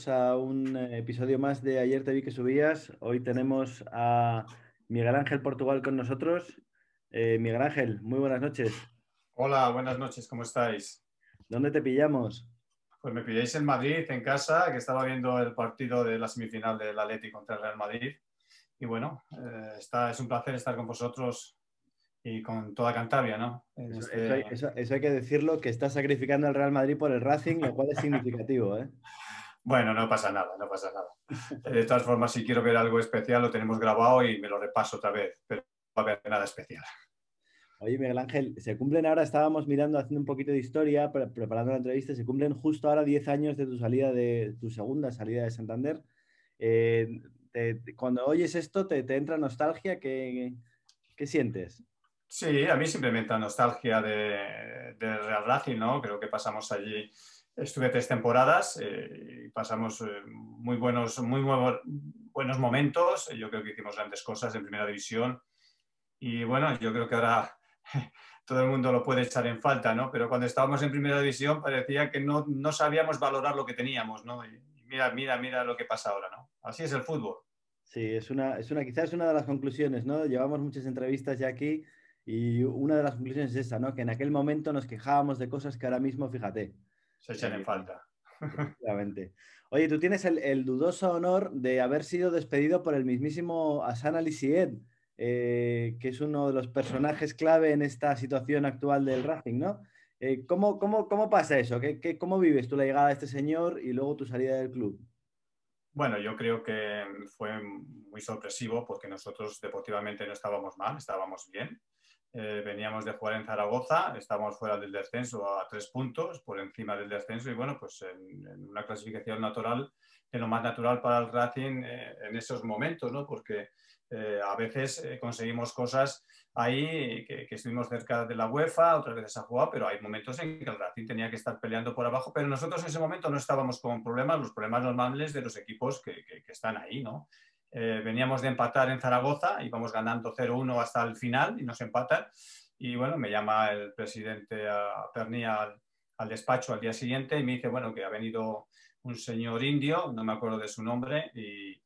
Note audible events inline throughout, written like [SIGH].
bienvenidos a un eh, episodio más de Ayer te vi que subías. Hoy tenemos a Miguel Ángel Portugal con nosotros. Eh, Miguel Ángel, muy buenas noches. Hola, buenas noches, ¿cómo estáis? ¿Dónde te pillamos? Pues me pilláis en Madrid, en casa, que estaba viendo el partido de la semifinal del Atleti contra el Real Madrid. Y bueno, eh, está, es un placer estar con vosotros y con toda Cantabria, ¿no? Este eso, hay, que decirlo, que está sacrificando al Real Madrid por el Racing, lo cual es significativo, ¿eh? Bueno, no pasa nada, no pasa nada. De todas formas, si quiero ver algo especial, lo tenemos grabado y me lo repaso otra vez, pero no va a haber nada especial. Oye, Miguel Ángel, se cumplen ahora, estábamos mirando, haciendo un poquito de historia, preparando la entrevista, se cumplen justo ahora 10 años de tu salida de tu segunda salida de Santander. Eh, cuando oyes esto, te, entra nostalgia? ¿Qué, ¿Qué, sientes? Sí, a mí simplemente nostalgia de, de, Real Racing, ¿no? Creo que pasamos allí, estuve tres temporadas eh, y pasamos eh, muy, buenos, muy buenos momentos. Yo creo que hicimos grandes cosas en primera división. Y bueno, yo creo que ahora [LAUGHS] todo el mundo lo puede echar en falta, ¿no? Pero cuando estábamos en primera división parecía que no, no sabíamos valorar lo que teníamos, ¿no? Y mira, mira, mira lo que pasa ahora, ¿no? Así es el fútbol. Sí, es una, es una, quizás una de las conclusiones, ¿no? Llevamos muchas entrevistas ya aquí y una de las conclusiones es esa, ¿no? Que en aquel momento nos quejábamos de cosas que ahora mismo, fíjate. Se echan en falta. Efectivamente. Oye, tú tienes el, el, dudoso honor de haber sido despedido por el mismísimo Asan Alicied, eh, que es uno de los personajes clave en esta situación actual del Racing, ¿no? Eh, ¿cómo, cómo, cómo, pasa eso? ¿Qué, ¿Qué, cómo vives tú la llegada de este señor y luego tu salida del club? Bueno, yo creo que fue muy sorpresivo porque nosotros deportivamente no estábamos mal, estábamos bien. Eh, veníamos de jugar en Zaragoza, estábamos fuera del descenso a tres puntos, por encima del descenso y bueno, pues en, una clasificación natural, de lo más natural para el Racing en esos momentos, ¿no? Porque eh, a veces eh, conseguimos cosas ahí que, estuvimos cerca de la UEFA, otras veces ha jugado, pero hay momentos en que el Racing tenía que estar peleando por abajo, pero nosotros en ese momento no estábamos con problemas, los problemas normales de los equipos que, están ahí, ¿no? Eh, veníamos de empatar en Zaragoza, íbamos ganando 0-1 hasta el final y nos empatan. Y bueno, me llama el presidente a Pernía al, despacho al día siguiente y me dice, bueno, que ha venido un señor indio, no me acuerdo de su nombre, y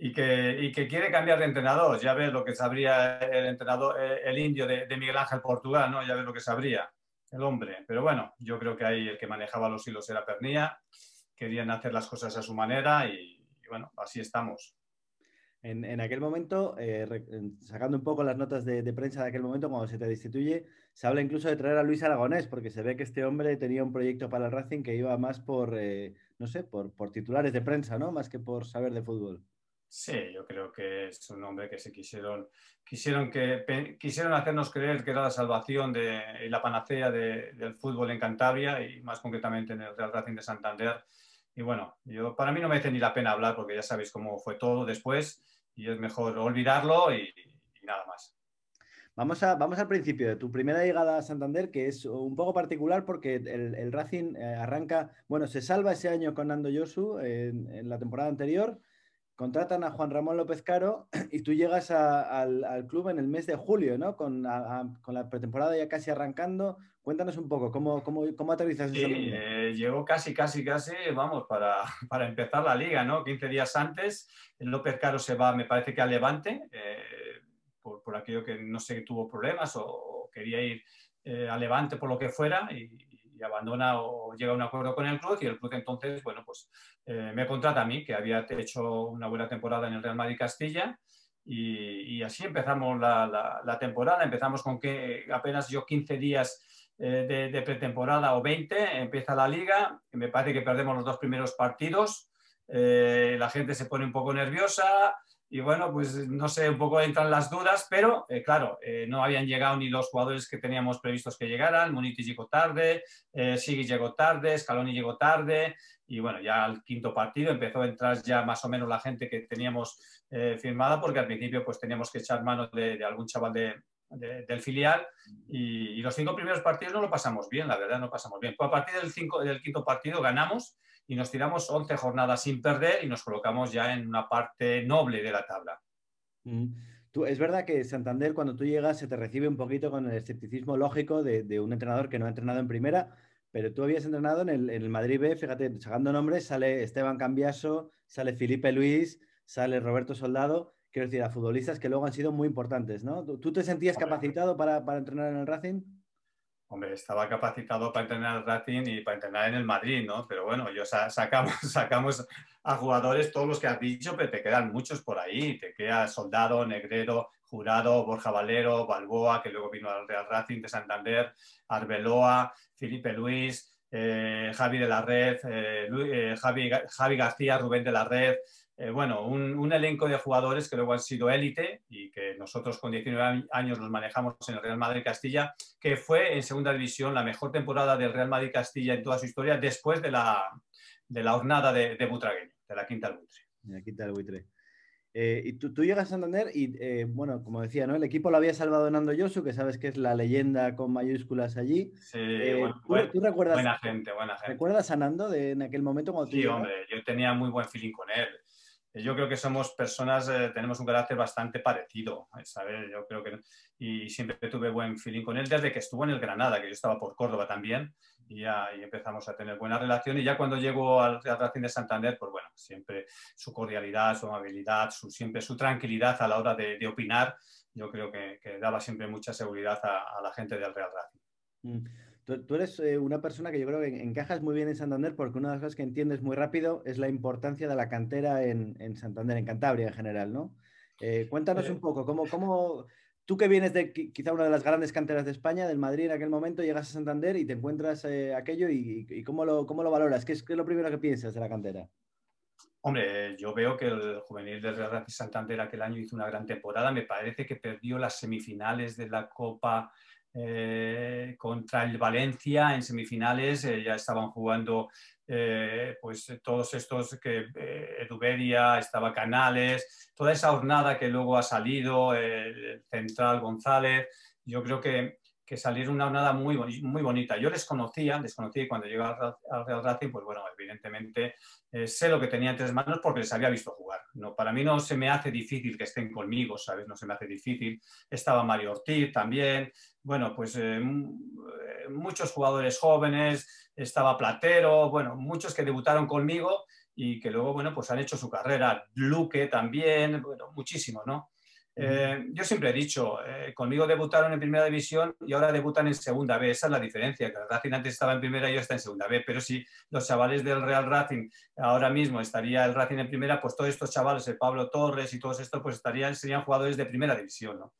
y [LAUGHS] que, que, quiere cambiar de entrenador. Ya ves lo que sabría el entrenador, eh, el indio de, Miguel Ángel Portugal, ¿no? Ya ves lo que sabría el hombre. Pero bueno, yo creo que ahí el que manejaba los hilos era Pernilla. Querían hacer las cosas a su manera y, bueno, así estamos. En, aquel momento, eh, sacando un poco las notas de, prensa de aquel momento, cuando se te destituye, se habla incluso de traer a Luis Aragonés, porque se ve que este hombre tenía un proyecto para el Racing que iba más por, eh, no sé, por, por titulares de prensa, ¿no? Más que por saber de fútbol. Sí, yo creo que es un hombre que se quisieron, quisieron, que, quisieron hacernos creer que era la salvación de, y la panacea del fútbol en Cantabria y más concretamente en el Real Racing de Santander. Y bueno, yo, para mí no me hace ni la pena hablar porque ya sabéis cómo fue todo después y es mejor olvidarlo y, nada más. Vamos, a, vamos al principio de tu primera llegada a Santander, que es un poco particular porque el, Racing eh, arranca, bueno, se salva ese año con Nando Yosu en la temporada anterior contratan a Juan Ramón López Caro [CLEARS THROAT] y tú llegas al, club en el mes de julio, ¿no? Con, la pretemporada ya casi arrancando. Cuéntanos un poco, ¿cómo, cómo, cómo aterrizas? Sí, eh, llegó casi, casi, casi, vamos, para, [LAUGHS] para, empezar la liga, ¿no? 15 días antes, López Caro se va, me parece que a Levante, eh, por, por, aquello que no sé, tuvo problemas o, quería ir eh, a Levante por lo que fuera y, abandona o llega a un acuerdo con el club y el club entonces, bueno, pues eh, me contrata a mí, que había hecho una buena temporada en el Real Madrid Castilla y, así empezamos la, temporada, empezamos con que apenas yo 15 días eh, de, pretemporada o 20, empieza la liga, me parece que perdemos los dos primeros partidos, eh, la gente se pone un poco nerviosa, y bueno, pues no sé, un poco entran las dudas, pero eh, claro, eh, no habían llegado ni los jugadores que teníamos previstos que llegaran. Muniti llegó tarde, eh, Sigui llegó tarde, Scaloni llegó tarde, y bueno, ya al quinto partido empezó a entrar ya más o menos la gente que teníamos firmada, porque al principio pues teníamos que echar mano de, algún chaval del filial, y, los cinco primeros partidos no lo pasamos bien, la verdad, no pasamos bien. Pues a partir del, del quinto partido ganamos y nos tiramos 11 jornadas sin perder y nos colocamos ya en una parte noble de la tabla. Tú, es verdad que Santander cuando tú llegas se te recibe un poquito con el escepticismo lógico de, un entrenador que no ha entrenado en primera, pero tú habías entrenado en el, Madrid B, fíjate, sacando nombres, sale Esteban Cambiaso, sale Felipe Luis, sale Roberto Soldado, quiero decir, a futbolistas que luego han sido muy importantes, ¿no? ¿Tú, te sentías capacitado para, para, entrenar en el Racing? Hombre, estaba capacitado para entrenar en el Racing y para entrenar en el Madrid, ¿no? Pero bueno, yo sacamos, [LAUGHS] sacamos a jugadores, todos los que has dicho, pero te quedan muchos por ahí. Te queda Soldado, Negrero, Jurado, Borja Valero, Balboa, que luego vino al Real Racing de Santander, Arbeloa, Felipe Luis, eh, Javi de la Red, eh, eh, Javi, Javi, García, Rubén de la Red. Bueno, un, elenco de jugadores que luego han sido élite y que nosotros con 19 años los manejamos en el Real Madrid Castilla, que fue en segunda división la mejor temporada del Real Madrid Castilla en toda su historia después de la, de la jornada de, de Butragueño, de la Quinta del Buitre. La Quinta del Buitre. Eh, y tú, llegas a Santander y, eh, bueno, como decía, ¿no? El equipo lo había salvado Nando Yosu, que sabes que es la leyenda con mayúsculas allí. Sí, eh, ¿tú, recuerdas, buena gente, buena gente. ¿Recuerdas a Nando de, en aquel momento cuando Sí, hombre, yo tenía muy buen feeling con él. Yo creo que somos personas, tenemos un carácter bastante parecido, ¿sabes? Yo creo que... Y siempre tuve buen feeling con él desde que estuvo en el Granada, que yo estaba por Córdoba también y ya empezamos a tener buena relación. Y ya cuando llegó al Racing de Santander, pues bueno, siempre su cordialidad, su amabilidad, su, siempre su tranquilidad a la hora de, de opinar, yo creo que, que, daba siempre mucha seguridad a, la gente del Real Racing. Mm. Tú, eres eh, una persona que yo creo que encajas muy bien en Santander porque una de las cosas que entiendes muy rápido es la importancia de la cantera en, en Santander, en Cantabria en general, ¿no? Eh, cuéntanos un poco, ¿cómo, cómo, Tú que vienes de quizá una de las grandes canteras de España, del Madrid en aquel momento, llegas a Santander y te encuentras eh, aquello y, cómo, lo, cómo, lo, valoras? ¿Qué es, lo primero que piensas de la cantera? Hombre, yo veo que el juvenil del Real Santander aquel año hizo una gran temporada. Me parece que perdió las semifinales de la Copa eh, contra el Valencia en semifinales. Eh, ya estaban jugando eh, pues todos estos que Eduberia, estaba Canales, toda esa jornada que luego ha salido, el Central González, yo creo que, que salieron una jornada muy, muy bonita. Yo les conocía, les conocí cuando llegué al Real Racing, pues bueno, evidentemente sé lo que tenía entre manos porque les había visto jugar. No, para mí no se me hace difícil que estén conmigo, ¿sabes? No se me hace difícil. Estaba Mario Ortiz también, bueno, pues muchos jugadores jóvenes, estaba Platero, bueno, muchos que debutaron conmigo y que luego, bueno, pues han hecho su carrera. Luque también, bueno, muchísimos, ¿no? Eh, yo siempre he dicho, eh, conmigo debutaron en primera división y ahora debutan en segunda B. Esa es la diferencia, que el Racing antes estaba en primera y yo está en segunda B. Pero si los chavales del Real Racing ahora mismo estaría el Racing en primera, pues todos estos chavales, el Pablo Torres y todos estos, pues estarían, serían jugadores de primera división, ¿no?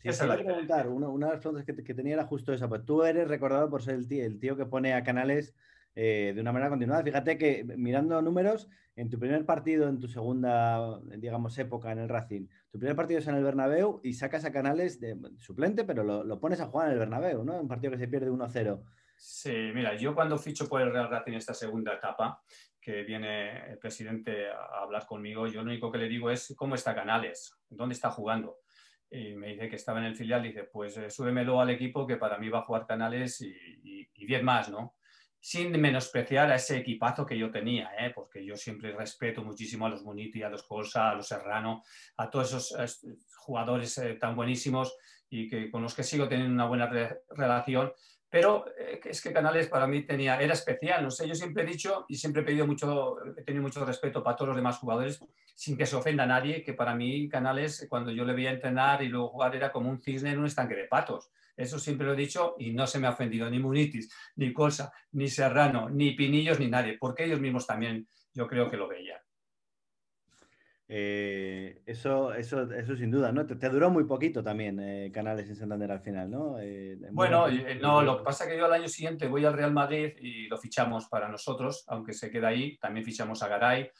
Sí, esa es preguntar, una, una, de las preguntas que, que, tenía era justo esa. Pues tú eres recordado por ser el tío, el tío que pone a canales eh, de una manera continuada. Fíjate que mirando números, en tu primer partido, en tu segunda, digamos, época en el Racing, tu primer partido es en el Bernabéu y sacas a Canales de suplente, pero lo, pones a jugar en el Bernabéu, ¿no? Un partido que se pierde 1-0. Sí, mira, yo cuando ficho por el Real Racing esta segunda etapa, que viene el presidente a hablar conmigo, yo lo único que le digo es cómo está Canales, dónde está jugando y me dice que estaba en el filial, dice, pues eh, súbemelo al equipo que para mí va a jugar Canales y 10 más, ¿no? Sin menospreciar a ese equipazo que yo tenía, ¿eh? porque yo siempre respeto muchísimo a los Muniti, a los Colsa, a los Serrano, a todos esos jugadores eh, tan buenísimos y que, con los que sigo teniendo una buena relación, pero eh, es que Canales para mí tenía, era especial, no sé, yo siempre he dicho y siempre he pedido mucho, he tenido mucho respeto para todos los demás jugadores, sin que se ofenda a nadie, que para mí Canales, cuando yo le veía entrenar y luego jugar, era como un cisne en un estanque de patos. Eso siempre lo he dicho y no se me ha ofendido ni Munitis, ni Colsa, ni Serrano, ni Pinillos, ni nadie, porque ellos mismos también yo creo que lo veían. Eh, eso, eso, eso sin duda, ¿no? Te, duró muy poquito también eh, Canales en Santander al final, ¿no? Eh, bueno, no, lo que pasa es que yo al año siguiente voy al Real Madrid y lo fichamos para nosotros, aunque se queda ahí, también fichamos a Garay.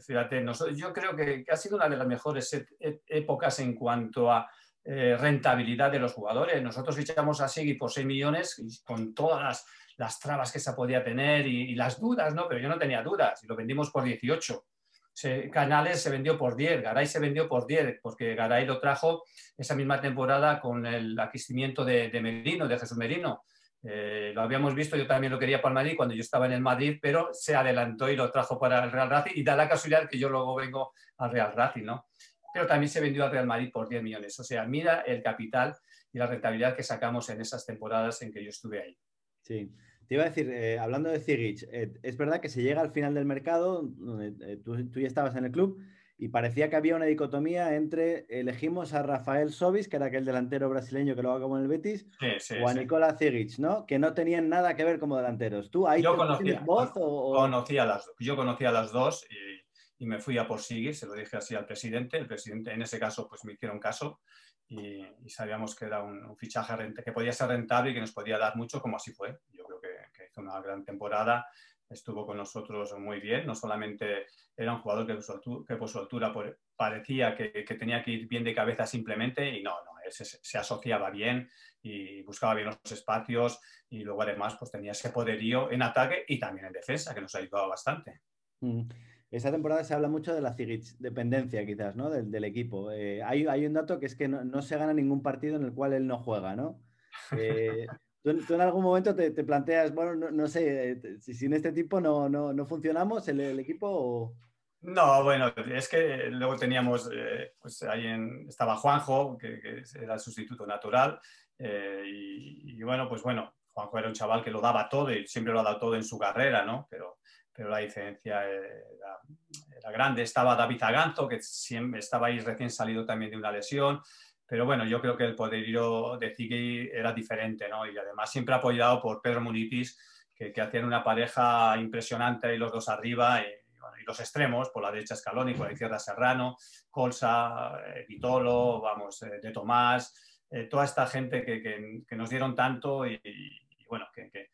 Fíjate, yo creo que, ha sido una de las mejores e, e, épocas en cuanto a rentabilidad de los jugadores. Nosotros fichamos a Sigui por 6 millones con todas las, trabas que se podía tener y, y, las dudas, ¿no? Pero yo no tenía dudas y lo vendimos por 18. Canales se vendió por 10, Garay se vendió por 10, porque Garay lo trajo esa misma temporada con el aquistimiento de, Merino, de Jesús Merino. Eh, lo habíamos visto, yo también lo quería para el Madrid cuando yo estaba en el Madrid, pero se adelantó y lo trajo para el Real Racing y da la casualidad que yo luego vengo al Real Racing, ¿no? Pero también se vendió al Real Madrid por 10 millones. O sea, mira el capital y la rentabilidad que sacamos en esas temporadas en que yo estuve ahí. Sí. Te iba a decir, eh, hablando de Zigic, eh, es verdad que se llega al final del mercado, donde tú, tú, ya estabas en el club, y parecía que había una dicotomía entre elegimos a Rafael Sobis, que era aquel delantero brasileño que luego acabó en el Betis, o a Nicola Zigic, ¿no? Que no tenían nada que ver como delanteros. ¿Tú ahí yo conocía, voz o, conocía las, yo conocía las dos y, y, me fui a por Zigic, se lo dije así al presidente. El presidente en ese caso pues me hicieron caso y, sabíamos que era un, fichaje que podía ser rentable y que nos podía dar mucho, como así fue. Yo creo que, que hizo una gran temporada estuvo con nosotros muy bien. No solamente era un jugador que por su altura, parecía que, tenía que ir bien de cabeza simplemente y no, no, se, asociaba bien y buscaba bien los espacios y luego además pues tenía ese poderío en ataque y también en defensa que nos ha ayudado bastante. Mm. Esta temporada se habla mucho de la dependencia quizás, ¿no? Del, equipo. Eh, hay, hay, un dato que es que no, se gana ningún partido en el cual él no juega, ¿no? Eh, [LAUGHS] ¿Tú, en algún momento te, planteas, bueno, no, sé, eh, si sin este tipo no, no, funcionamos el, equipo No, bueno, es que luego teníamos, eh, pues ahí estaba Juanjo, que, era el sustituto natural, eh, y, bueno, pues bueno, Juanjo era un chaval que lo daba todo y siempre lo ha dado todo en su carrera, ¿no? Pero, pero la diferencia era, grande. Estaba David Aganzo, que siempre estaba ahí recién salido también de una lesión. Pero bueno, yo creo que el poderío de Ziggy era diferente, ¿no? Y además siempre apoyado por Pedro Munitis, que, hacían una pareja impresionante y los dos arriba. Y, los extremos, por la derecha Scaloni, por la izquierda Serrano, Colsa, eh, Vitolo, vamos, eh, de Tomás, eh, toda esta gente que, nos dieron tanto y, bueno, que,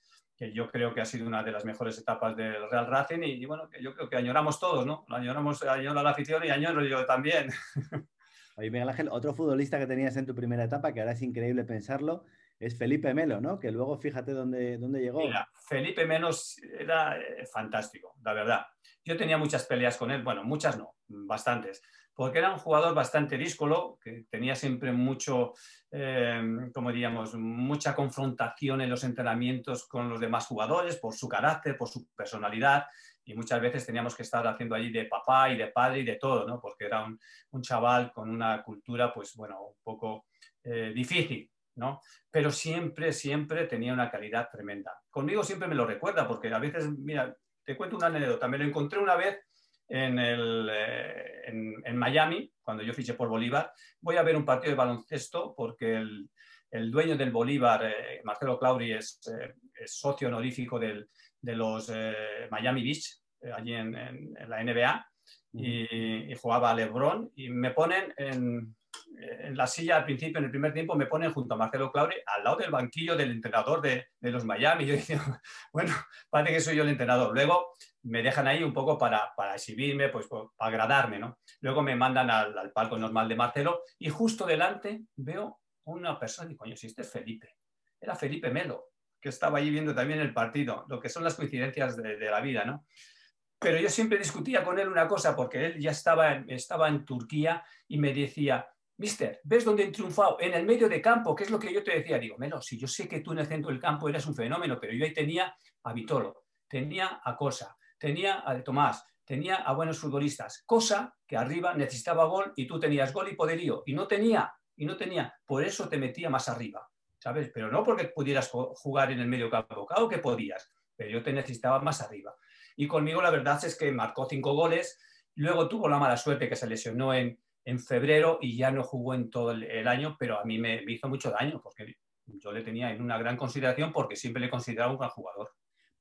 yo creo que ha sido una de las mejores etapas del Real Racing y, bueno, que yo creo que añoramos todos, ¿no? Añoramos, añora la afición y añoro yo también. [LAUGHS] Oye, Miguel Ángel, otro futbolista que tenías en tu primera etapa, que ahora es increíble pensarlo, es Felipe Melo, ¿no? Que luego fíjate dónde, dónde llegó. Mira, Felipe Melo era eh, fantástico, la verdad. Yo tenía muchas peleas con él, bueno, muchas no, bastantes, porque era un jugador bastante díscolo, que tenía siempre mucho, eh, como diríamos, mucha confrontación en los entrenamientos con los demás jugadores por su carácter, por su personalidad y muchas veces teníamos que estar haciendo allí de papá y de padre y de todo, ¿no? Porque era un, un chaval con una cultura, pues bueno, un poco eh, difícil, ¿no? Pero siempre, siempre tenía una calidad tremenda. Conmigo siempre me lo recuerda, porque a veces, mira, te cuento una anécdota, me lo encontré una vez en, el, eh, en, Miami, cuando yo fiché por Bolívar, voy a ver un partido de baloncesto porque el, el dueño del Bolívar, eh, Marcelo Clauri, es, es socio honorífico del, de los eh, Miami Beach, eh, allí en, la NBA, y, jugaba a LeBron, y me ponen en, la silla al principio, en el primer tiempo, me ponen junto a Marcelo Claure al lado del banquillo del entrenador de, los Miami. [LAUGHS] Yo decía, bueno, parece que soy yo el entrenador. Luego me dejan ahí un poco para, exhibirme, pues, para agradarme, ¿no? Luego me mandan al, palco normal de Marcelo y justo delante veo una persona y coño, si este es Felipe. Era Felipe Melo que estaba allí viendo también el partido, lo que son las coincidencias de, la vida, ¿no? Pero yo siempre discutía con él una cosa, porque él ya estaba, estaba en Turquía y me decía, Mister, ¿ves dónde he triunfado? En el medio de campo, ¿qué es lo que yo te decía? Digo, Melo, si yo sé que tú en el centro del campo eres un fenómeno, pero yo ahí tenía a Vitolo, tenía a Cosa, tenía a Tomás, tenía a buenos futbolistas, cosa que arriba necesitaba gol y tú tenías gol y poderío, y no tenía, y no tenía, por eso te metía más arriba. ¿sabes? Pero no porque pudieras jugar en el medio campo, claro que podías, pero yo te necesitaba más arriba. Y conmigo la verdad es que marcó cinco goles, luego tuvo la mala suerte que se lesionó en, en febrero y ya no jugó en todo el, año, pero a mí me, hizo mucho daño porque yo le tenía en una gran consideración porque siempre le consideraba un gran jugador.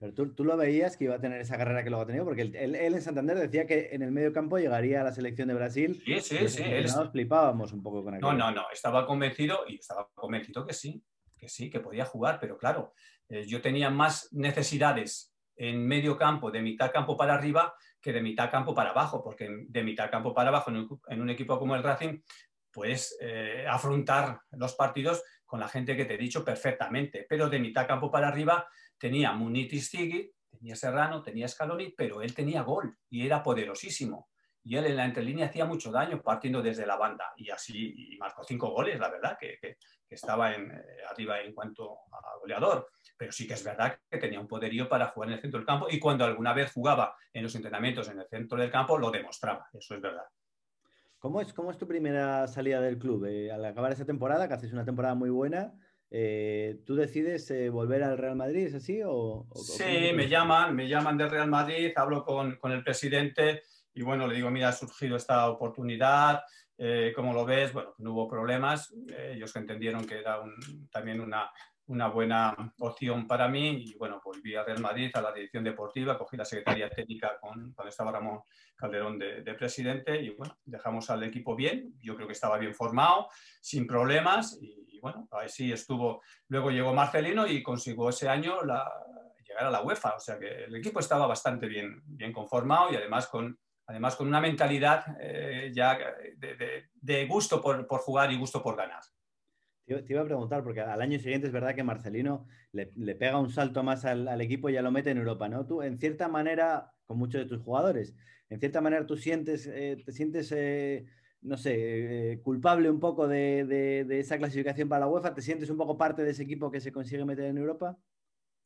Pero tú, tú, lo veías que iba a tener esa carrera que luego ha tenido, porque él, en Santander decía que en el medio campo llegaría a la selección de Brasil. Sí, sí, sí. Nos flipábamos un poco con aquello. No, no, no, estaba convencido y estaba convencido que sí que sí, que podía jugar, pero claro, eh, yo tenía más necesidades en medio campo, de mitad campo para arriba, que de mitad campo para abajo, porque de mitad campo para abajo en un, equipo como el Racing, puedes eh, afrontar los partidos con la gente que te he dicho perfectamente, pero de mitad campo para arriba tenía Munitis Ziggy, tenía Serrano, tenía Scaloni, pero él tenía gol y era poderosísimo y él en la entrelínea hacía mucho daño partiendo desde la banda y así y marcó cinco goles, la verdad, que, estaba en, eh, arriba en cuanto a goleador. Pero sí que es verdad que tenía un poderío para jugar en el centro del campo y cuando alguna vez jugaba en los entrenamientos en el centro del campo lo demostraba, eso es verdad. ¿Cómo es, cómo es tu primera salida del club? Eh, al acabar esa temporada, que haces una temporada muy buena, eh, ¿tú decides eh, volver al Real Madrid, es así? O, sí, me llaman, me llaman del Real Madrid, hablo con, con, el presidente y bueno, le digo, mira, ha surgido esta oportunidad, eh, como lo ves, bueno, no hubo problemas, ellos entendieron que era también una, una buena opción para mí y bueno, volví a Real Madrid, a la dirección deportiva, cogí la secretaría técnica con, cuando estaba Ramón Calderón de, presidente y bueno, dejamos al equipo bien, yo creo que estaba bien formado, sin problemas y, bueno, ahí sí estuvo, luego llegó Marcelino y consiguió ese año llegar a la UEFA, o sea que el equipo estaba bastante bien, bien conformado y además con, además con una mentalidad eh, ya de, gusto por, por jugar y gusto por ganar. Te iba a preguntar, porque al año siguiente es verdad que Marcelino le, pega un salto más al, equipo y ya lo mete en Europa, ¿no? Tú, en cierta manera, con muchos de tus jugadores, en cierta manera tú sientes, eh, te sientes, eh, no sé, eh, culpable un poco de, de, esa clasificación para la UEFA, ¿te sientes un poco parte de ese equipo que se consigue meter en Europa?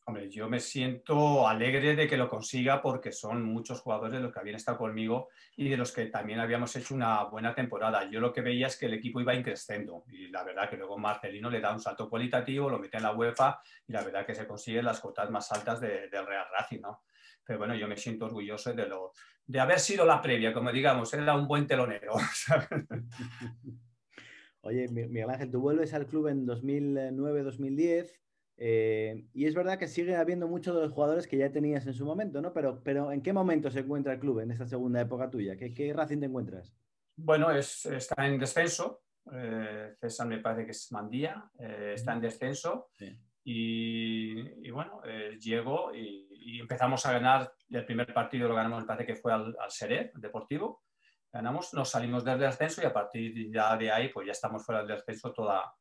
Hombre, yo me siento alegre de que lo consiga porque son muchos jugadores de los que habían estado conmigo y de los que también habíamos hecho una buena temporada. Yo lo que veía es que el equipo iba increciendo y la verdad que luego Marcelino le da un salto cualitativo, lo mete en la UEFA y la verdad que se consiguen las cotas más altas del Real Racing, ¿no? Pero bueno, yo me siento orgulloso de, lo, de haber sido la previa, como digamos, era un buen telonero. [LAUGHS] Oye, Miguel Ángel, tú vuelves al club en 2009-2010 eh, y es verdad que sigue habiendo muchos de los jugadores que ya tenías en su momento, ¿no? Pero, pero ¿en qué momento se encuentra el club en esta segunda época tuya? ¿Qué, qué Racing te encuentras? Bueno, es, está en descenso. Eh, César me parece que es Mandía, eh, está en descenso. Y, bueno, llego y, empezamos a ganar. El primer partido lo ganamos, me parece que fue al, al Seré, Deportivo. Ganamos, nos salimos del descenso y a partir ya de ahí, pues ya estamos fuera del descenso toda,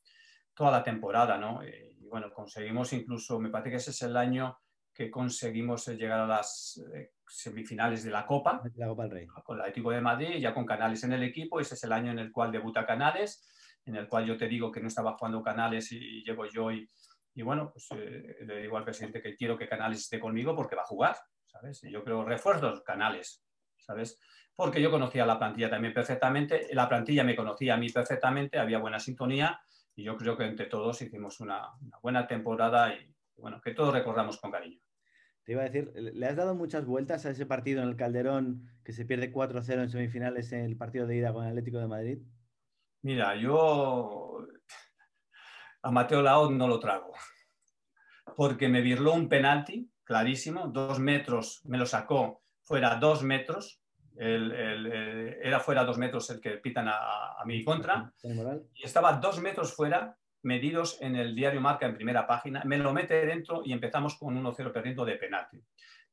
toda la temporada, ¿no? y bueno, conseguimos incluso, me parece que ese es el año que conseguimos llegar a las eh, semifinales de la Copa, la Copa del Rey. con el Atlético de Madrid, ya con Canales en el equipo, ese es el año en el cual debuta Canales, en el cual yo te digo que no estaba jugando Canales y, llego yo y, y bueno, pues eh, le digo al presidente que quiero que Canales esté conmigo porque va a jugar, ¿sabes? Y yo creo refuerzos Canales, ¿sabes? Porque yo conocía la plantilla también perfectamente, la plantilla me conocía a mí perfectamente, había buena sintonía y yo creo que entre todos hicimos una, buena temporada y bueno, que todos recordamos con cariño. Te iba a decir, ¿le has dado muchas vueltas a ese partido en el Calderón que se pierde 4-0 en semifinales en el partido de ida con el Atlético de Madrid? Mira, yo [LAUGHS] a Mateo Laoz no lo trago, porque me virló un penalti clarísimo, dos metros, me lo sacó fuera dos metros, el, era fuera dos metros el que pitan a, mi contra. Y estaba dos metros fuera, medidos en el diario Marca en primera página. Me lo mete dentro y empezamos con 1-0 perdiendo de penalti.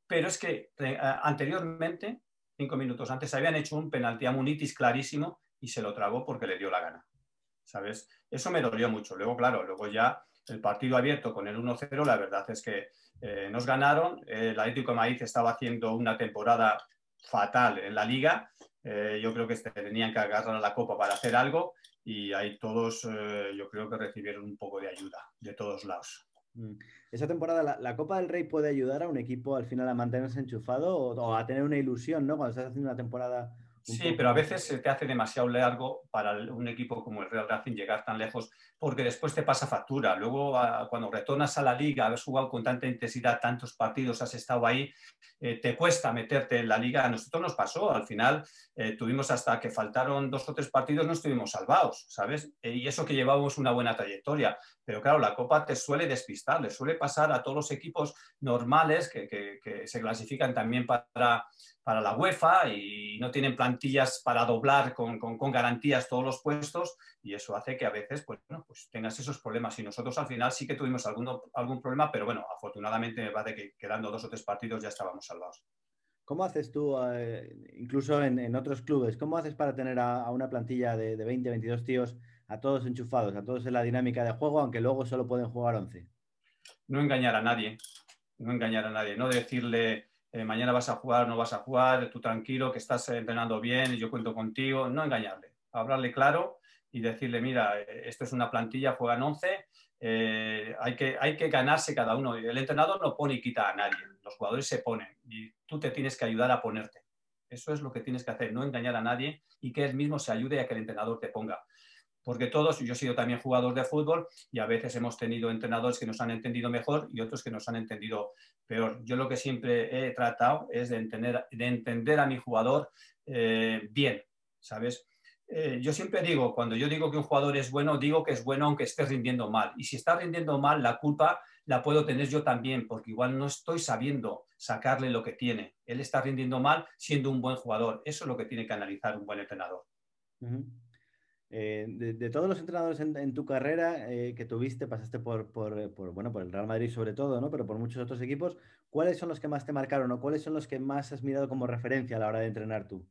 Pero es que eh, anteriormente, cinco minutos antes, habían hecho un penalti a Munitis clarísimo y se lo tragó porque le dio la gana. ¿Sabes? Eso me dolió mucho. Luego, claro, luego ya el partido abierto con el 1-0, la verdad es que eh, nos ganaron. El Atlético de Madrid estaba haciendo una temporada fatal en la liga. Eh, yo creo que tenían que agarrar la copa para hacer algo y ahí todos eh, yo creo que recibieron un poco de ayuda de todos lados. Mm. Esa temporada, la, Copa del Rey puede ayudar a un equipo al final a mantenerse enchufado o, a tener una ilusión, ¿no? Cuando estás haciendo una temporada. Sí, pero a veces se te hace demasiado largo para un equipo como el Real Racing llegar tan lejos porque después te pasa factura. Luego, cuando retornas a la liga, has jugado con tanta intensidad, tantos partidos, has estado ahí, eh, te cuesta meterte en la liga. A nosotros nos pasó, al final eh, tuvimos hasta que faltaron dos o tres partidos, no estuvimos salvados, ¿sabes? Eh, y eso que llevábamos una buena trayectoria. Pero claro, la Copa te suele despistar, le suele pasar a todos los equipos normales que, que se clasifican también para para la UEFA y no tienen plantillas para doblar con, con, garantías todos los puestos y eso hace que a veces pues, bueno, pues tengas esos problemas. Y nosotros al final sí que tuvimos alguno, algún problema, pero bueno, afortunadamente me parece que quedando dos o tres partidos ya estábamos salvados. ¿Cómo haces tú, eh, incluso en, en, otros clubes, cómo haces para tener a, una plantilla de, de, 20, 22 tíos, a todos enchufados, a todos en la dinámica de juego, aunque luego solo pueden jugar 11? No engañar a nadie, no engañar a nadie, no decirle eh, mañana vas a jugar, no vas a jugar, tú tranquilo, que estás entrenando bien yo cuento contigo, no engañarle, hablarle claro y decirle, mira, eh, esto es una plantilla, juegan 11, eh, hay, que, hay que ganarse cada uno. El entrenador no pone y quita a nadie, los jugadores se ponen y tú te tienes que ayudar a ponerte. Eso es lo que tienes que hacer, no engañar a nadie y que él mismo se ayude a que el entrenador te ponga. Porque todos, yo he sido también jugador de fútbol y a veces hemos tenido entrenadores que nos han entendido mejor y otros que nos han entendido peor. Yo lo que siempre he tratado es de entender, de entender a mi jugador eh, bien, ¿sabes? Eh, yo siempre digo, cuando yo digo que un jugador es bueno, digo que es bueno aunque esté rindiendo mal. Y si está rindiendo mal, la culpa la puedo tener yo también, porque igual no estoy sabiendo sacarle lo que tiene. Él está rindiendo mal siendo un buen jugador. Eso es lo que tiene que analizar un buen entrenador. Eh, de, todos los entrenadores en, tu carrera eh, que tuviste, pasaste por, bueno, por el Real Madrid sobre todo, ¿no? pero por muchos otros equipos, ¿cuáles son los que más te marcaron o cuáles son los que más has mirado como referencia a la hora de entrenar tú?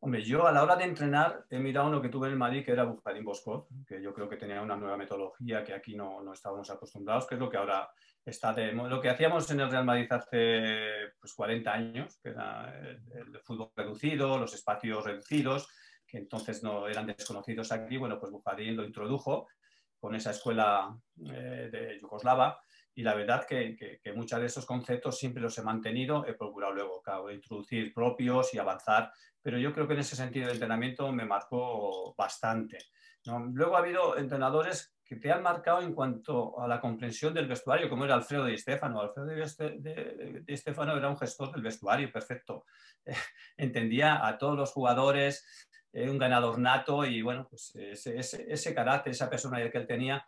Hombre, yo a la hora de entrenar he mirado uno que tuve en el Madrid, que era Bufadín Bosco, que yo creo que tenía una nueva metodología que aquí no, no estábamos acostumbrados, que es lo que ahora está de Lo que hacíamos en el Real Madrid hace pues, 40 años, que era el, fútbol reducido, los espacios reducidos, que entonces no eran desconocidos aquí, bueno, pues Bufadín lo introdujo con esa escuela eh, de Yugoslava y la verdad que, que, muchos de esos conceptos siempre los he mantenido, he procurado luego claro, introducir propios y avanzar, pero yo creo que en ese sentido de entrenamiento me marcó bastante. Luego ha habido entrenadores que te han marcado en cuanto a la comprensión del vestuario, como era Alfredo Di Stefano. Alfredo Di Stefano era un gestor del vestuario perfecto. [LAUGHS] entendía a todos los jugadores, eh, un ganador nato y bueno, pues ese, ese, carácter, esa personalidad que él tenía,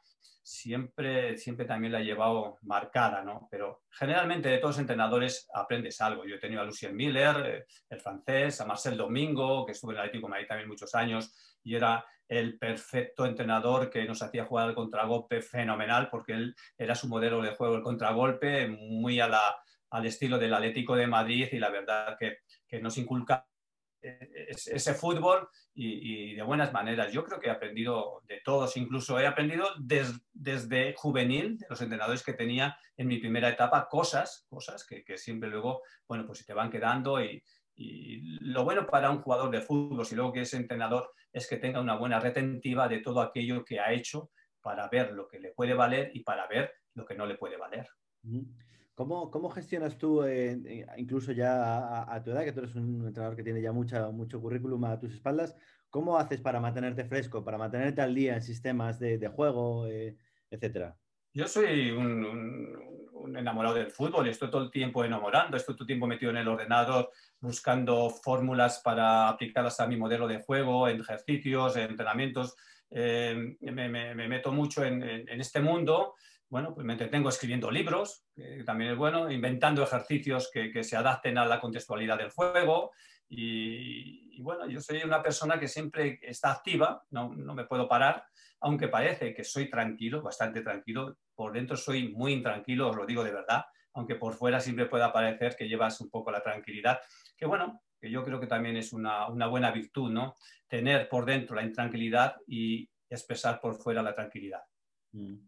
siempre, siempre también la he llevado marcada, ¿no? Pero generalmente de todos los entrenadores aprendes algo. Yo he tenido a Lucien Miller, eh, el francés, a Marcel Domingo, que estuvo en el Atlético de Madrid también muchos años, y era el perfecto entrenador que nos hacía jugar el contragolpe fenomenal, porque él era su modelo de juego, el contragolpe, muy a la, al estilo del Atlético de Madrid, y la verdad que, que nos inculca ese fútbol y, de buenas maneras. Yo creo que he aprendido de todos, incluso he aprendido desde juvenil, de los entrenadores que tenía en mi primera etapa, cosas, cosas que, siempre luego, bueno, pues te van quedando y, lo bueno para un jugador de fútbol, si luego que es entrenador, es que tenga una buena retentiva de todo aquello que ha hecho para ver lo que le puede valer y para ver lo que no le puede valer. ¿Cómo, ¿Cómo, gestionas tú, eh, incluso ya a, tu edad, que tú eres un entrenador que tiene ya mucha, mucho currículum a tus espaldas, cómo haces para mantenerte fresco, para mantenerte al día en sistemas de, de juego, eh, etcétera? Yo soy un, un, enamorado del fútbol estoy todo el tiempo enamorando, estoy todo el tiempo metido en el ordenador buscando fórmulas para aplicarlas a mi modelo de juego, en ejercicios, en entrenamientos. Eh, me, me, meto mucho en, en este mundo bueno, pues me entretengo escribiendo libros, que también es bueno, inventando ejercicios que, se adapten a la contextualidad del juego. Y, bueno, yo soy una persona que siempre está activa, no, me puedo parar, aunque parece que soy tranquilo, bastante tranquilo, por dentro soy muy intranquilo, os lo digo de verdad, aunque por fuera siempre pueda parecer que llevas un poco la tranquilidad, que bueno, que yo creo que también es una, buena virtud, ¿no? Tener por dentro la intranquilidad y expresar por fuera la tranquilidad. Mm.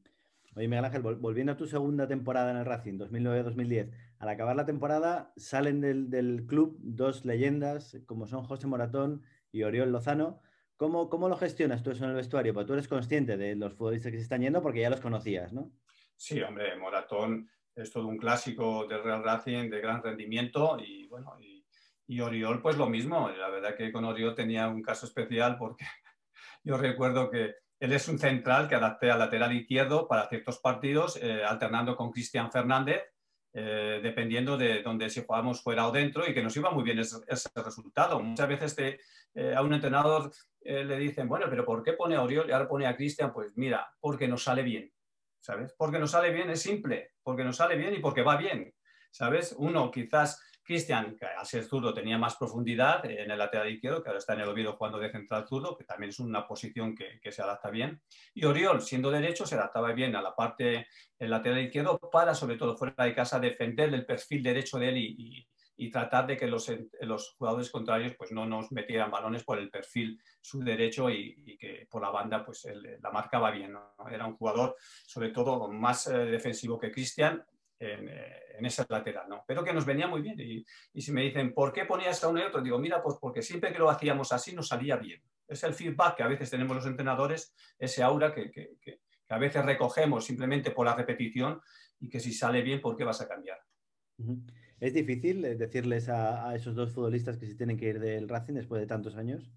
Oye, Miguel Ángel, volviendo a tu segunda temporada en el Racing, 2009-2010, al acabar la temporada salen del, club dos leyendas como son José Moratón y Oriol Lozano. ¿Cómo, ¿Cómo, lo gestionas tú eso en el vestuario? Porque tú eres consciente de los futbolistas que se están yendo porque ya los conocías, ¿no? Sí, hombre, Moratón es todo un clásico del Real Racing de gran rendimiento y bueno, y, y Oriol pues lo mismo. La verdad que con Oriol tenía un caso especial porque [LAUGHS] yo recuerdo que él es un central que adapté al lateral izquierdo para ciertos partidos, eh, alternando con Cristian Fernández, eh, dependiendo de dónde si jugamos fuera o dentro, y que nos iba muy bien ese, resultado. Muchas veces eh, a un entrenador le dicen, bueno, pero ¿por qué pone a Oriol y ahora pone a Cristian? Pues mira, porque nos sale bien, ¿sabes? Porque nos sale bien es simple, porque nos sale bien y porque va bien, ¿sabes? Uno quizás Cristian, que al ser zurdo tenía más profundidad en el lateral izquierdo, que ahora está en el Oviedo jugando de central zurdo, que también es una posición que, se adapta bien. Y Oriol, siendo derecho, se adaptaba bien a la parte del lateral izquierdo para, sobre todo fuera de casa, defender el perfil derecho de él y, tratar de que los, los, jugadores contrarios pues, no nos metieran balones por el perfil su derecho y, que por la banda pues, la marcaba bien. Era un jugador, sobre todo, más eh, defensivo que Cristian, eh, en, ese lateral, ¿no? Pero que nos venía muy bien. Y, si me dicen, ¿por qué ponías a uno y otro? Digo, mira, pues porque siempre que lo hacíamos así nos salía bien. Es el feedback que a veces tenemos los entrenadores, ese aura que, que, a veces recogemos simplemente por la repetición y que si sale bien, ¿por qué vas a cambiar? ¿Es difícil eh, decirles a, a, esos dos futbolistas que se tienen que ir del Racing después de tantos años?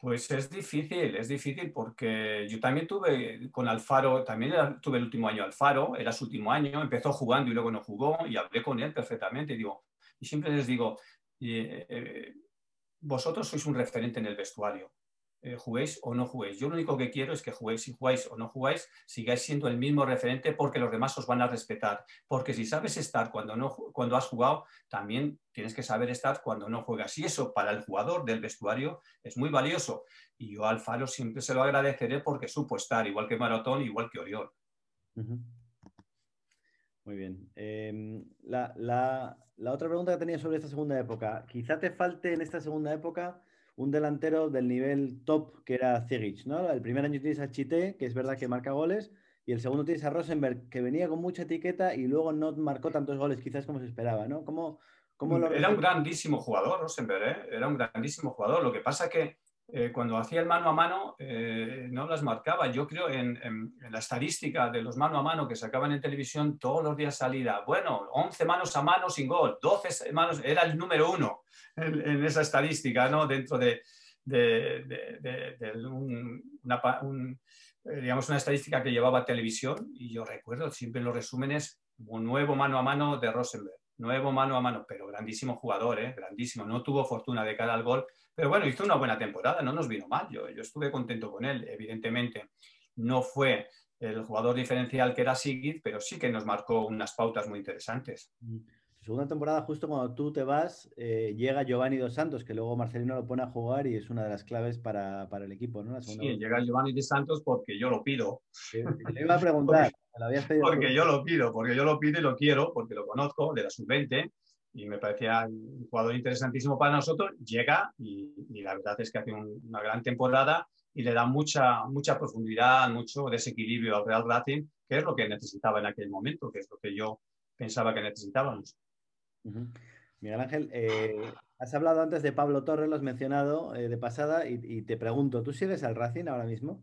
Pues es difícil, es difícil porque yo también tuve con Alfaro, también tuve el último año Alfaro, era su último año, empezó jugando y luego no jugó y hablé con él perfectamente. Y, digo, y siempre les digo, eh, eh, vosotros sois un referente en el vestuario. Eh, juguéis o no juguéis. Yo lo único que quiero es que juguéis, si jugáis o no jugáis, sigáis siendo el mismo referente porque los demás os van a respetar. Porque si sabes estar cuando, no, cuando has jugado, también tienes que saber estar cuando no juegas. Y eso para el jugador del vestuario es muy valioso. Y yo al Faro siempre se lo agradeceré porque supo estar, igual que Maratón, igual que Oriol. Muy bien. Em, la, la otra pregunta que tenía sobre esta segunda época, quizá te falte en esta segunda época un delantero del nivel top que era Zigic, ¿no? El primer año tienes a Chité, que es verdad que marca goles, y el segundo tienes a Rosenberg, que venía con mucha etiqueta y luego no marcó tantos goles quizás como se esperaba, ¿no? ¿Cómo, cómo lo era un grandísimo jugador, Rosenberg, ¿eh? Era un grandísimo jugador. Lo que pasa que eh, cuando hacía el mano a mano eh, no las marcaba. Yo creo en, la estadística de los mano a mano que sacaban en televisión todos los días salida. Bueno, 11 manos a mano sin gol, 12 manos, era el número uno en, esa estadística, ¿no? Dentro de, una, eh, digamos, una estadística que llevaba televisión y yo recuerdo siempre en los resúmenes un nuevo mano a mano de Rosenberg, nuevo mano a mano, pero grandísimo jugador, ¿eh? grandísimo. No tuvo fortuna de cara al gol, pero bueno, hizo una buena temporada, no nos vino mal. Yo, yo estuve contento con él. Evidentemente, no fue el jugador diferencial que era Sigrid, pero sí que nos marcó unas pautas muy interesantes. Mm. Segunda temporada, justo cuando tú te vas, eh, llega Giovanni Dos Santos, que luego Marcelino lo pone a jugar y es una de las claves para, el equipo, ¿no? sí, llega Giovanni Dos Santos porque yo lo pido. te iba a preguntar, [LAUGHS] porque, porque yo lo pido, porque yo lo pido y lo quiero, porque lo conozco de la sub-20 y me parecía un jugador interesantísimo para nosotros, llega y, la verdad es que hace una gran temporada y le da mucha, mucha profundidad, mucho desequilibrio al Real Racing, que es lo que necesitaba en aquel momento, que es lo que yo pensaba que necesitábamos. Miguel Ángel, eh, has hablado antes de Pablo Torres, lo has mencionado eh, de pasada, y, te pregunto, ¿tú sigues al Racing ahora mismo?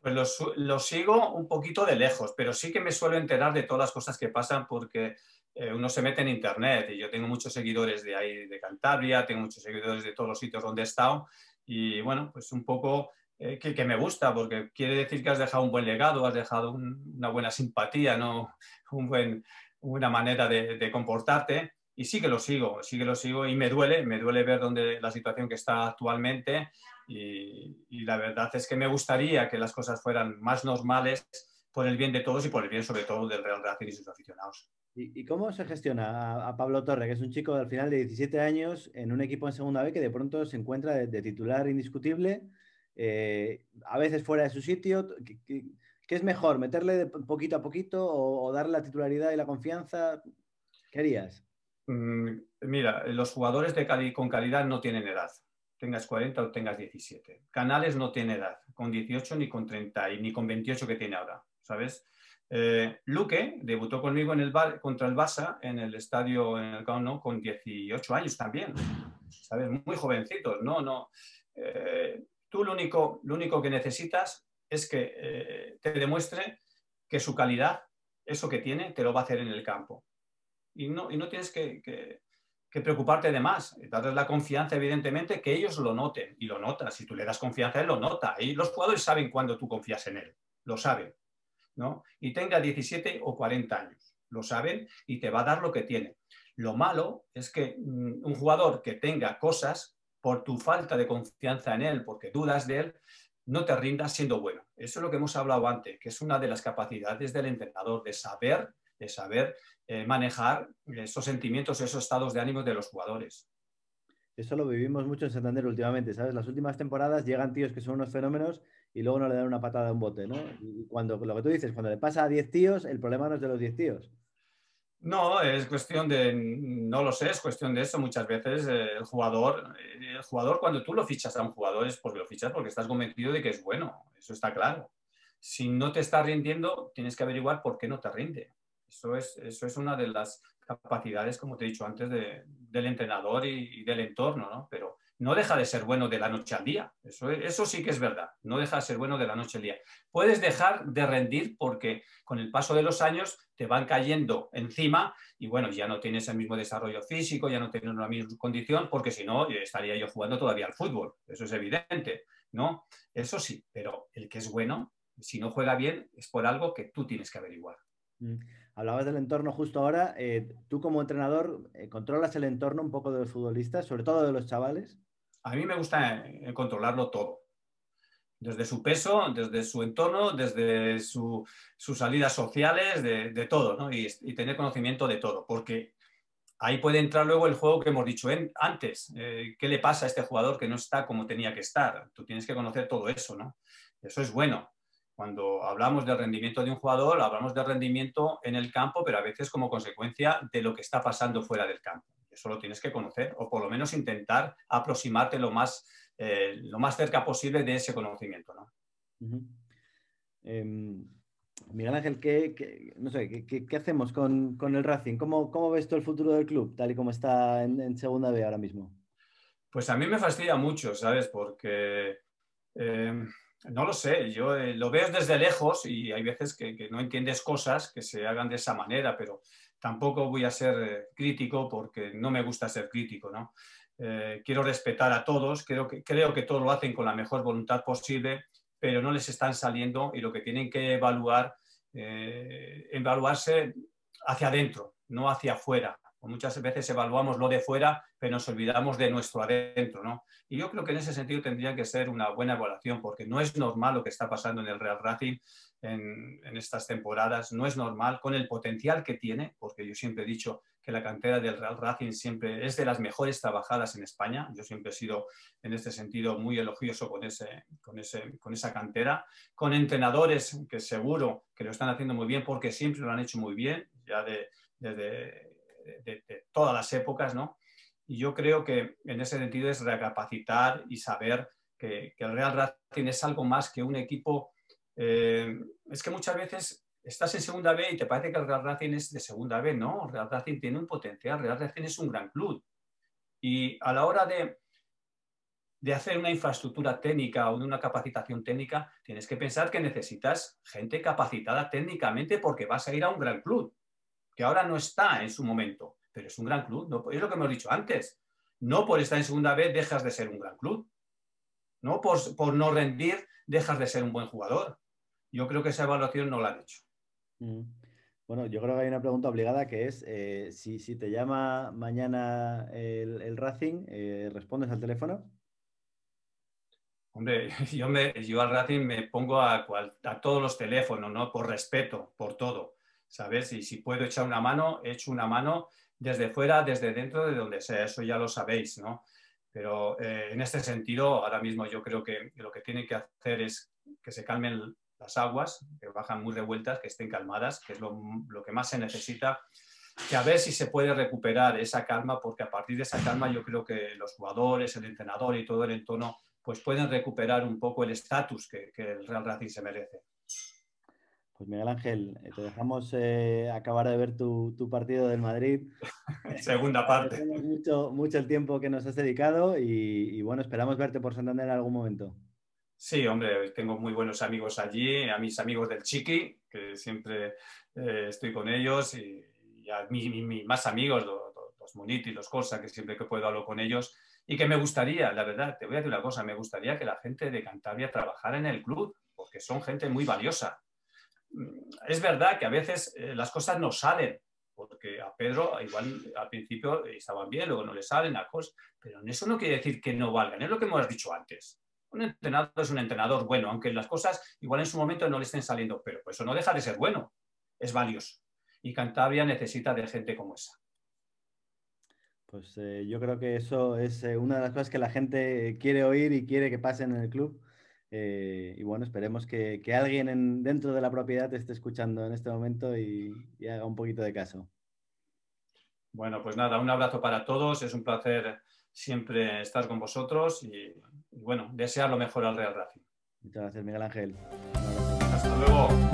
Pues lo, lo, sigo un poquito de lejos, pero sí que me suelo enterar de todas las cosas que pasan porque eh, uno se mete en internet y yo tengo muchos seguidores de ahí, de Cantabria, tengo muchos seguidores de todos los sitios donde he estado y bueno, pues un poco eh, que, me gusta porque quiere decir que has dejado un buen legado, has dejado una buena simpatía, ¿no? [LAUGHS] un buen, una manera de, comportarte y sí que lo sigo, sí que lo sigo y me duele, me duele ver dónde la situación que está actualmente y, y la verdad es que me gustaría que las cosas fueran más normales por el bien de todos y por el bien sobre todo del Real Racing y sus aficionados. ¿Y, cómo se gestiona a, Pablo Torre, que es un chico al final de 17 años en un equipo en segunda B que de pronto se encuentra de, titular indiscutible, eh, a veces fuera de su sitio? ¿Qué, es mejor, meterle de poquito a poquito o, darle la titularidad y la confianza? ¿Qué harías? Mm, mira, los jugadores de con calidad no tienen edad tengas 40 o tengas 17. Canales no tiene edad, con 18 ni con 30 y ni con 28 que tiene ahora, ¿sabes? Eh, Luque debutó conmigo en el contra el Barça en el estadio en el Camp con 18 años también, ¿sabes? Muy jovencitos, ¿no? no eh, tú lo único, lo único que necesitas es que eh, te demuestre que su calidad, eso que tiene, te lo va a hacer en el campo. Y no, y no tienes que, preocuparte de más, darles la confianza, evidentemente, que ellos lo noten. Y lo notan, si tú le das confianza, él lo nota. Y los jugadores saben cuando tú confías en él, lo saben y tenga 17 o 40 años. Lo saben y te va a dar lo que tiene. Lo malo es que mm, un jugador que tenga cosas por tu falta de confianza en él, porque dudas de él, no te rindas siendo bueno. Eso es lo que hemos hablado antes, que es una de las capacidades del entrenador, de saber, de saber eh, manejar esos sentimientos, esos estados de ánimo de los jugadores. Eso lo vivimos mucho en Santander últimamente, ¿sabes? Las últimas temporadas llegan tíos que son unos fenómenos y luego no le dan una patada a un bote, ¿no? Y cuando lo que tú dices, cuando le pasa a 10 tíos, el problema no es de los 10 tíos. No, es cuestión de, no lo sé, es cuestión de eso. Muchas veces eh, el jugador, eh, el jugador cuando tú lo fichas a un jugador es porque lo fichas porque estás convencido de que es bueno, eso está claro. Si no te está rindiendo, tienes que averiguar por qué no te rinde. Eso es, eso es una de las capacidades, como te he dicho antes, del entrenador y, y, del entorno, ¿no? Pero no deja de ser bueno de la noche al día. Eso, eso sí que es verdad, no deja de ser bueno de la noche al día. Puedes dejar de rendir porque con el paso de los años te van cayendo encima y bueno, ya no tienes el mismo desarrollo físico, ya no tienes la misma condición, porque si no, estaría yo jugando todavía al fútbol. Eso es evidente, ¿no? Eso sí, pero el que es bueno, si no juega bien, es por algo que tú tienes que averiguar. Mm. Hablabas del entorno justo ahora. Eh, ¿Tú como entrenador eh, controlas el entorno un poco de los futbolistas, sobre todo de los chavales? A mí me gusta eh, controlarlo todo. Desde su peso, desde su entorno, desde sus salidas sociales, de, todo, ¿no? y, tener conocimiento de todo, porque ahí puede entrar luego el juego que hemos dicho antes. Eh, ¿Qué le pasa a este jugador que no está como tenía que estar? Tú tienes que conocer todo eso, ¿no? Eso es bueno. Cuando hablamos del rendimiento de un jugador, hablamos del rendimiento en el campo, pero a veces como consecuencia de lo que está pasando fuera del campo. Eso lo tienes que conocer o por lo menos intentar aproximarte lo más, eh, lo más cerca posible de ese conocimiento. ¿no? Miguel Ángel, ¿qué, no sé, ¿qué, hacemos con, el Racing? ¿Cómo, ¿Cómo, ves tú el futuro del club, tal y como está en, Segunda B ahora mismo? Pues a mí me fastidia mucho, ¿sabes? Porque em, no lo sé, yo eh, lo veo desde lejos y hay veces que, que, no entiendes cosas que se hagan de esa manera, pero tampoco voy a ser eh, crítico porque no me gusta ser crítico, ¿no? Eh, quiero respetar a todos, creo que, creo que todos lo hacen con la mejor voluntad posible, pero no les están saliendo y lo que tienen que evaluar, eh, evaluarse hacia adentro, no hacia afuera. Muchas veces evaluamos lo de fuera, pero nos olvidamos de nuestro adentro, ¿no? Y yo creo que en ese sentido tendría que ser una buena evaluación, porque no es normal lo que está pasando en el Real Racing en, estas temporadas. No es normal con el potencial que tiene, porque yo siempre he dicho que la cantera del Real Racing siempre es de las mejores trabajadas en España. Yo siempre he sido en este sentido muy elogioso con, ese, con, ese, con esa cantera, con entrenadores que seguro que lo están haciendo muy bien porque siempre lo han hecho muy bien, ya de, desde de, todas las épocas, ¿no? Y yo creo que en ese sentido es recapacitar y saber que, que el Real Racing es algo más que un equipo eh, es que muchas veces estás en segunda B y te parece que el Real Racing es de segunda B. No, Real Racing tiene un potencial, Real Racing es un gran club. Y a la hora de, de hacer una infraestructura técnica o una capacitación técnica, tienes que pensar que necesitas gente capacitada técnicamente porque vas a ir a un gran club, que ahora no está en su momento, pero es un gran club. Es lo que hemos dicho antes. No por estar en segunda B dejas de ser un gran club. No por, por no rendir dejas de ser un buen jugador yo creo que esa evaluación no la han hecho. Mm. Bueno, yo creo que hay una pregunta obligada que es, eh, si, te llama mañana el, Racing, eh, ¿respondes al teléfono? Hombre, [LAUGHS] yo, me, yo al Racing me pongo a, a, todos los teléfonos, ¿no? Por respeto, por todo, ¿sabes? Y si puedo echar una mano, echo una mano desde fuera, desde dentro, de donde sea, eso ya lo sabéis, ¿no? Pero eh, en este sentido, ahora mismo yo creo que lo que tienen que hacer es que se calmen las aguas, que bajan muy revueltas, que estén calmadas, que es lo, que más se necesita, que a ver si se puede recuperar esa calma, porque a partir de esa calma yo creo que los jugadores, el entrenador y todo el entorno pues pueden recuperar un poco el estatus que, el Real Racing se merece. Pues Miguel Ángel, eh, te dejamos eh, acabar de ver tu, partido del Madrid. [LAUGHS] Segunda parte. mucho, mucho el tiempo que nos has dedicado y, y bueno, esperamos verte por Santander en algún momento. Sí, hombre, tengo muy buenos amigos allí, a mis amigos del Chiqui, que siempre eh, estoy con ellos, y, a mis más amigos, los, los Muniti, los Corsa, que siempre que puedo hablo con ellos, y que me gustaría, la verdad, te voy a decir una cosa, me gustaría que la gente de Cantabria trabajara en el club, porque son gente muy valiosa. Es verdad que a veces eh, las cosas no salen, porque a Pedro igual al principio estaban bien, luego no le salen, a cosas, pero eso no quiere decir que no valgan, es lo que hemos dicho antes un entrenador es un entrenador bueno, aunque las cosas igual en su momento no le estén saliendo, pero eso no deja de ser bueno, es valioso. Y Cantabria necesita de gente como esa. Pues eh, yo creo que eso es eh, una de las cosas que la gente quiere oír y quiere que pasen en el club. Eh, y bueno, esperemos que, alguien dentro de la propiedad te esté escuchando en este momento y haga un poquito de caso. Bueno, pues nada, un abrazo para todos. Es un placer siempre estar con vosotros y, bueno, desear lo mejor al Real Racing. Muchas gracias, Miguel Ángel. Hasta luego.